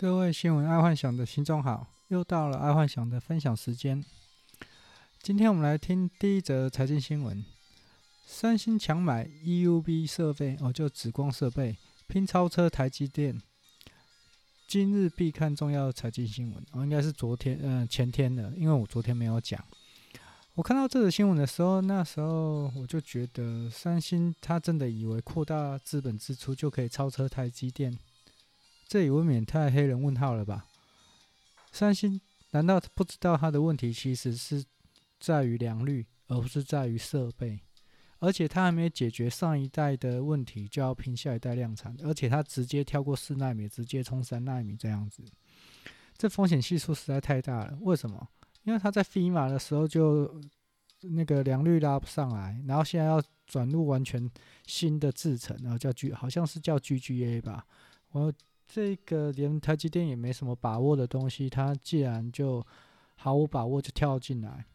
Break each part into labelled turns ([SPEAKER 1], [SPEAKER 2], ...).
[SPEAKER 1] 各位新闻爱幻想的听众好，又到了爱幻想的分享时间。今天我们来听第一则财经新闻：三星强买 EUV 设备，哦，就紫光设备，拼超车台积电。今日必看重要财经新闻，哦，应该是昨天，嗯、前天的，因为我昨天没有讲。我看到这则新闻的时候，那时候我就觉得三星他真的以为扩大资本支出就可以超车台积电。这也未免太黑人问号了吧？三星难道不知道他的问题其实是在于良率，而不是在于设备？而且他还没解决上一代的问题，就要拼下一代量产，而且他直接跳过四纳米，直接冲三纳米这样子，这风险系数实在太大了。为什么？因为他在飞马的时候就那个良率拉不上来，然后现在要转入完全新的制程，然后叫 G，好像是叫 GGA 吧，我。这个连台积电也没什么把握的东西，它既然就毫无把握就跳进来，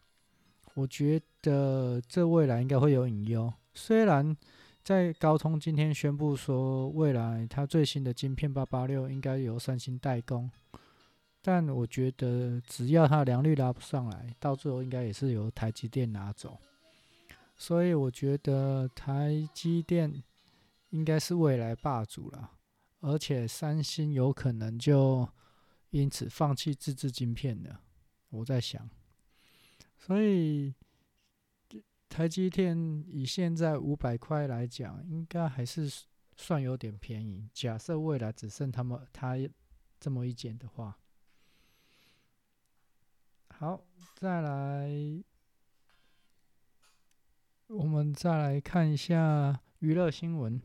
[SPEAKER 1] 我觉得这未来应该会有隐忧。虽然在高通今天宣布说未来它最新的晶片八八六应该由三星代工，但我觉得只要它良率拉不上来，到最后应该也是由台积电拿走。所以我觉得台积电应该是未来霸主了。而且三星有可能就因此放弃自制晶片了，我在想，所以台积电以现在五百块来讲，应该还是算有点便宜。假设未来只剩他们他这么一间的话，好，再来，我们再来看一下娱乐新闻，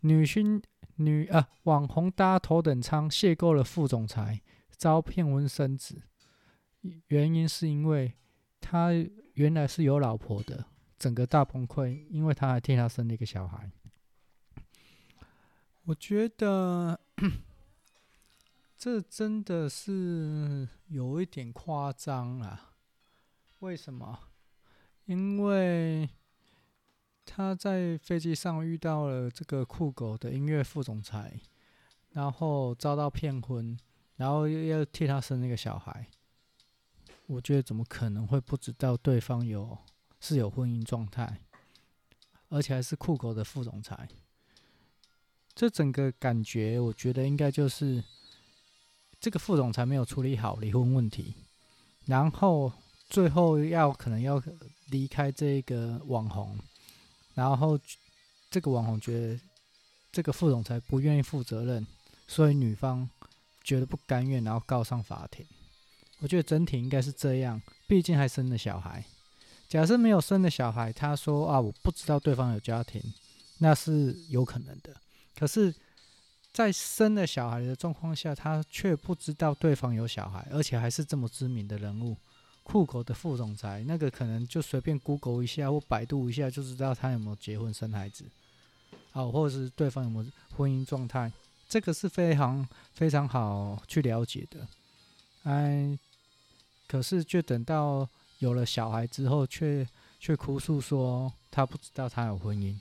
[SPEAKER 1] 女星。女啊，网红搭头等舱邂逅了副总裁，遭骗婚生子，原因是因为他原来是有老婆的，整个大崩溃，因为他还替他生了一个小孩。我觉得这真的是有一点夸张啊！为什么？因为。他在飞机上遇到了这个酷狗的音乐副总裁，然后遭到骗婚，然后又要替他生那个小孩。我觉得怎么可能会不知道对方有是有婚姻状态，而且还是酷狗的副总裁？这整个感觉，我觉得应该就是这个副总裁没有处理好离婚问题，然后最后要可能要离开这个网红。然后，这个网红觉得这个副总裁不愿意负责任，所以女方觉得不甘愿，然后告上法庭。我觉得整体应该是这样，毕竟还生了小孩。假设没有生的小孩，他说啊，我不知道对方有家庭，那是有可能的。可是，在生了小孩的状况下，他却不知道对方有小孩，而且还是这么知名的人物。酷狗的副总裁，那个可能就随便 Google 一下或百度一下就知道他有没有结婚生孩子，好，或者是对方有没有婚姻状态，这个是非常非常好去了解的。哎，可是就等到有了小孩之后却，却却哭诉说他不知道他有婚姻，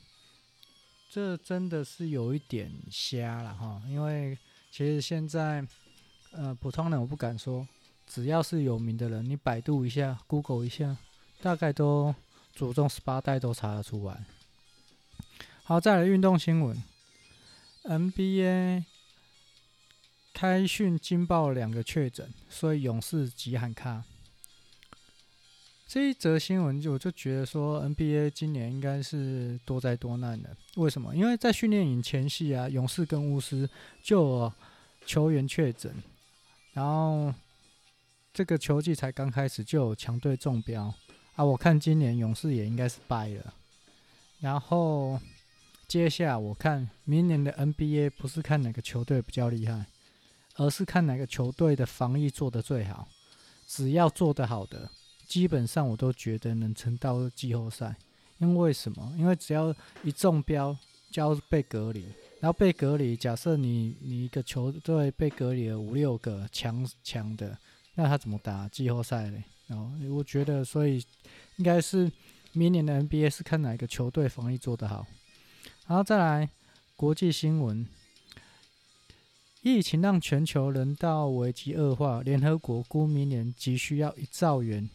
[SPEAKER 1] 这真的是有一点瞎了哈。因为其实现在，呃，普通人我不敢说。只要是有名的人，你百度一下、Google 一下，大概都祖宗十八代都查得出来。好，再来运动新闻，NBA 开训惊爆两个确诊，所以勇士急喊卡。这一则新闻就我就觉得说，NBA 今年应该是多灾多难的。为什么？因为在训练营前夕啊，勇士跟巫师就球员确诊，然后。这个球季才刚开始就有强队中标啊！我看今年勇士也应该是败了。然后接下来我看明年的 NBA 不是看哪个球队比较厉害，而是看哪个球队的防疫做得最好。只要做得好的，基本上我都觉得能撑到季后赛。因为什么？因为只要一中标就要被隔离，然后被隔离。假设你你一个球队被隔离了五六个强强的。那他怎么打季后赛嘞？然后我觉得，所以应该是明年的 NBA 是看哪个球队防疫做得好。然后再来国际新闻，疫情让全球人道危机恶化，联合国估明年急需要一兆元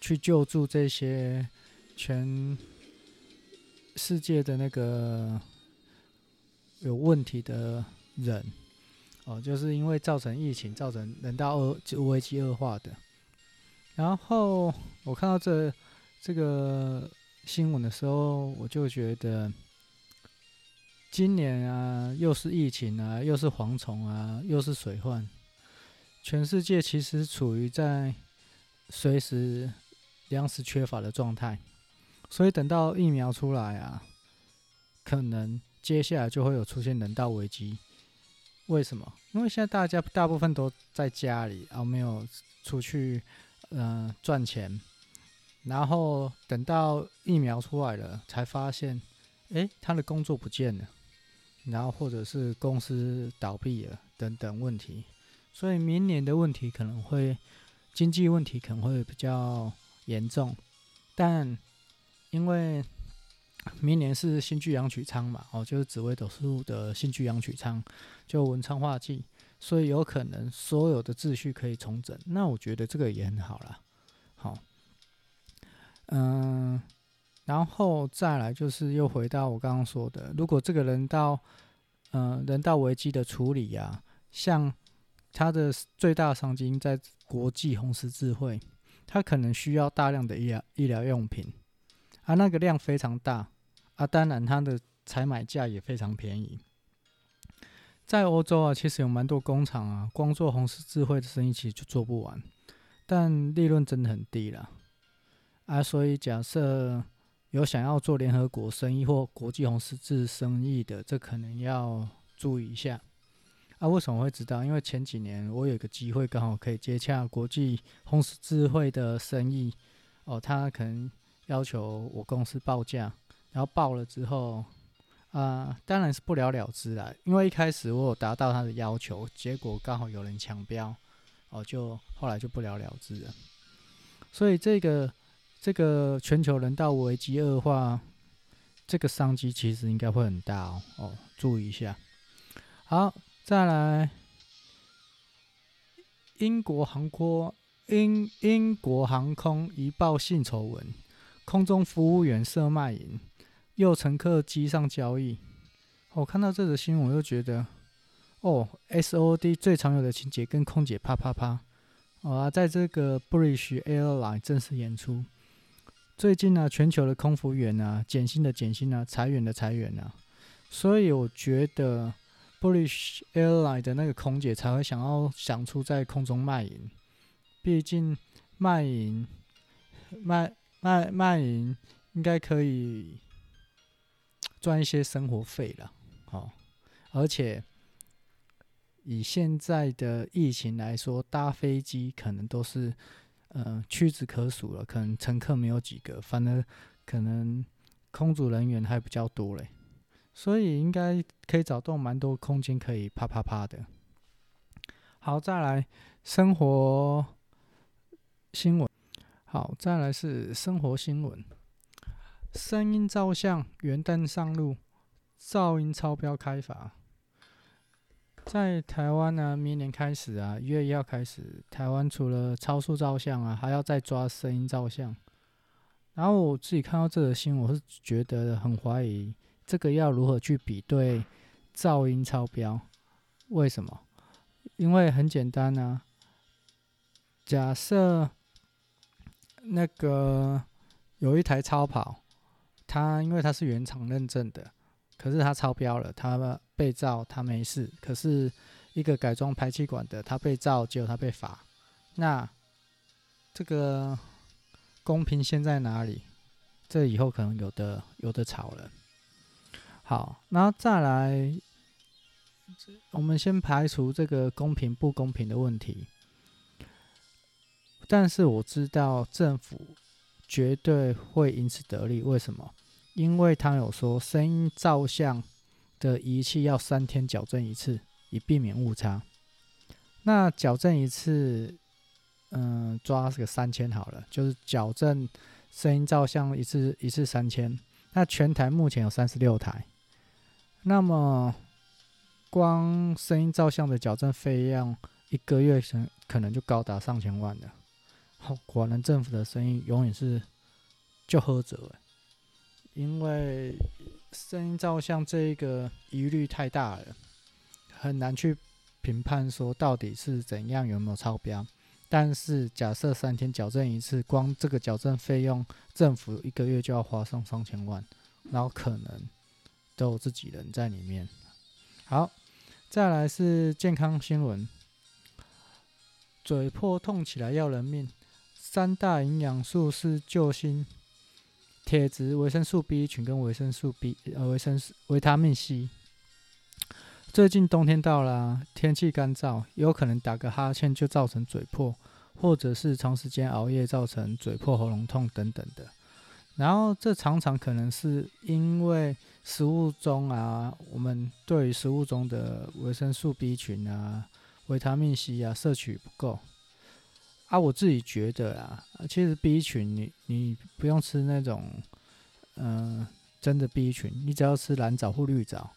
[SPEAKER 1] 去救助这些全世界的那个有问题的人。哦，就是因为造成疫情，造成人道恶危机恶化的。然后我看到这这个新闻的时候，我就觉得，今年啊，又是疫情啊，又是蝗虫啊，又是水患，全世界其实处于在随时粮食缺乏的状态。所以等到疫苗出来啊，可能接下来就会有出现人道危机。为什么？因为现在大家大部分都在家里，而、啊、没有出去，嗯、呃，赚钱。然后等到疫苗出来了，才发现，诶，他的工作不见了，然后或者是公司倒闭了等等问题。所以明年的问题可能会经济问题可能会比较严重，但因为。明年是新巨阳曲仓嘛，哦，就是紫微斗数的新巨阳曲仓，就文昌化忌，所以有可能所有的秩序可以重整。那我觉得这个也很好啦。好，嗯，然后再来就是又回到我刚刚说的，如果这个人道，嗯，人道危机的处理啊，像他的最大商机在国际红十字会，他可能需要大量的医疗医疗用品。啊，那个量非常大，啊，当然它的采买价也非常便宜。在欧洲啊，其实有蛮多工厂啊，光做红十字会的生意其实就做不完，但利润真的很低了。啊，所以假设有想要做联合国生意或国际红十字生意的，这可能要注意一下。啊，为什么会知道？因为前几年我有个机会，刚好可以接洽国际红十字会的生意。哦，他可能。要求我公司报价，然后报了之后，啊、当然是不了了之了。因为一开始我有达到他的要求，结果刚好有人抢标，哦，就后来就不了了之了。所以这个这个全球人道危机恶化，这个商机其实应该会很大哦，哦，注意一下。好，再来，英国航空英英国航空一爆性丑闻。空中服务员涉卖淫，诱乘客机上交易。我看到这个新闻，我就觉得，哦，SOD 最常有的情节跟空姐啪啪啪，好啊，在这个 British Airline 正式演出。最近呢，全球的空服员啊，减薪的减薪啊，裁员的裁员啊，所以我觉得 British Airline 的那个空姐才会想要想出在空中卖淫，毕竟卖淫卖。卖卖淫应该可以赚一些生活费了，好，而且以现在的疫情来说，搭飞机可能都是呃屈指可数了，可能乘客没有几个，反而可能空组人员还比较多嘞，所以应该可以找到蛮多空间可以啪啪啪的。好，再来生活新闻。好，再来是生活新闻。声音照相元旦上路，噪音超标开罚。在台湾呢，明年开始啊，一月一号开始，台湾除了超速照相啊，还要再抓声音照相。然后我自己看到这个新闻，我是觉得很怀疑，这个要如何去比对噪音超标？为什么？因为很简单啊，假设。那个有一台超跑，它因为它是原厂认证的，可是它超标了，它被照，它没事。可是一个改装排气管的，它被照，结果它被罚。那这个公平性在哪里？这以后可能有的有的吵了。好，然后再来，我们先排除这个公平不公平的问题。但是我知道政府绝对会因此得利，为什么？因为他有说声音照相的仪器要三天矫正一次，以避免误差。那矫正一次，嗯，抓个三千好了，就是矫正声音照相一次一次三千。那全台目前有三十六台，那么光声音照相的矫正费用，一个月可可能就高达上千万了。果然政府的声音永远是就喝着，因为声音照相这一个疑虑太大了，很难去评判说到底是怎样有没有超标。但是假设三天矫正一次，光这个矫正费用，政府一个月就要花上上千万，然后可能都有自己人在里面。好，再来是健康新闻，嘴破痛起来要人命，三大营养素是救星。铁质、维生素 B 群跟维生素 B 呃维生素维他命 C。最近冬天到了，天气干燥，有可能打个哈欠就造成嘴破，或者是长时间熬夜造成嘴破、喉咙痛等等的。然后这常常可能是因为食物中啊，我们对于食物中的维生素 B 群啊、维他命 C 啊摄取不够。啊，我自己觉得啊，其实 B 群你你不用吃那种，嗯、真的 B 群，你只要吃蓝藻或绿藻，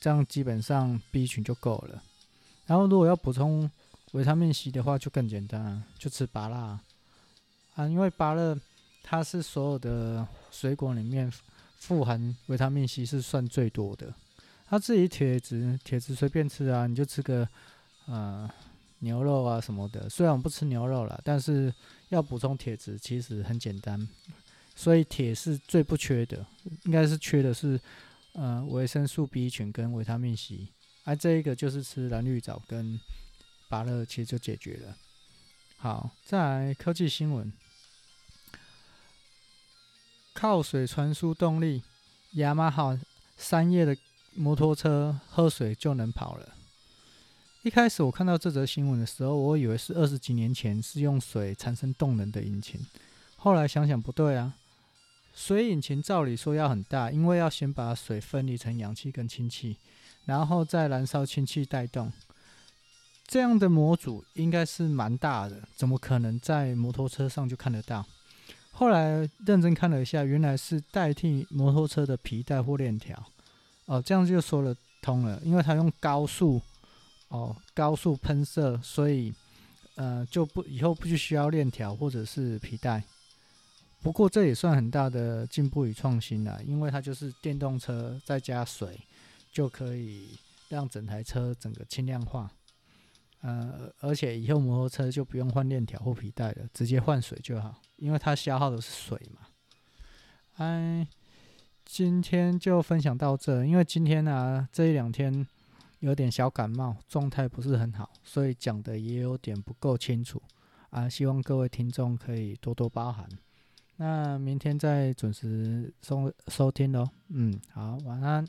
[SPEAKER 1] 这样基本上 B 群就够了。然后如果要补充维他命 C 的话，就更简单，就吃芭乐啊，因为芭乐它是所有的水果里面富含维他命 C 是算最多的。它自己铁质，铁质随便吃啊，你就吃个，呃。牛肉啊什么的，虽然我不吃牛肉了，但是要补充铁质其实很简单，所以铁是最不缺的，应该是缺的是呃维生素 B 群跟维他命 C，而、这一个就是吃蓝绿藻跟芭乐其实就解决了。好，再来科技新闻，靠水传输动力，雅马哈三叶的摩托车喝水就能跑了。一开始我看到这则新闻的时候，我以为是二十几年前是用水产生动能的引擎。后来想想不对啊，水引擎照理说要很大，因为要先把水分离成氧气跟氢气，然后再燃烧氢气带动。这样的模组应该是蛮大的，怎么可能在摩托车上就看得到？后来认真看了一下，原来是代替摩托车的皮带或链条。哦，这样就说得通了，因为它用高速。哦，高速喷射，所以呃就不以后不需要链条或者是皮带。不过这也算很大的进步与创新了，因为它就是电动车再加水，就可以让整台车整个轻量化。呃，而且以后摩托车就不用换链条或皮带了，直接换水就好，因为它消耗的是水嘛。哎，今天就分享到这，因为今天呢、这一两天。有点小感冒，状态不是很好，所以讲的也有点不够清楚啊，希望各位听众可以多多包涵。那明天再准时收收听喽，嗯，好，晚安。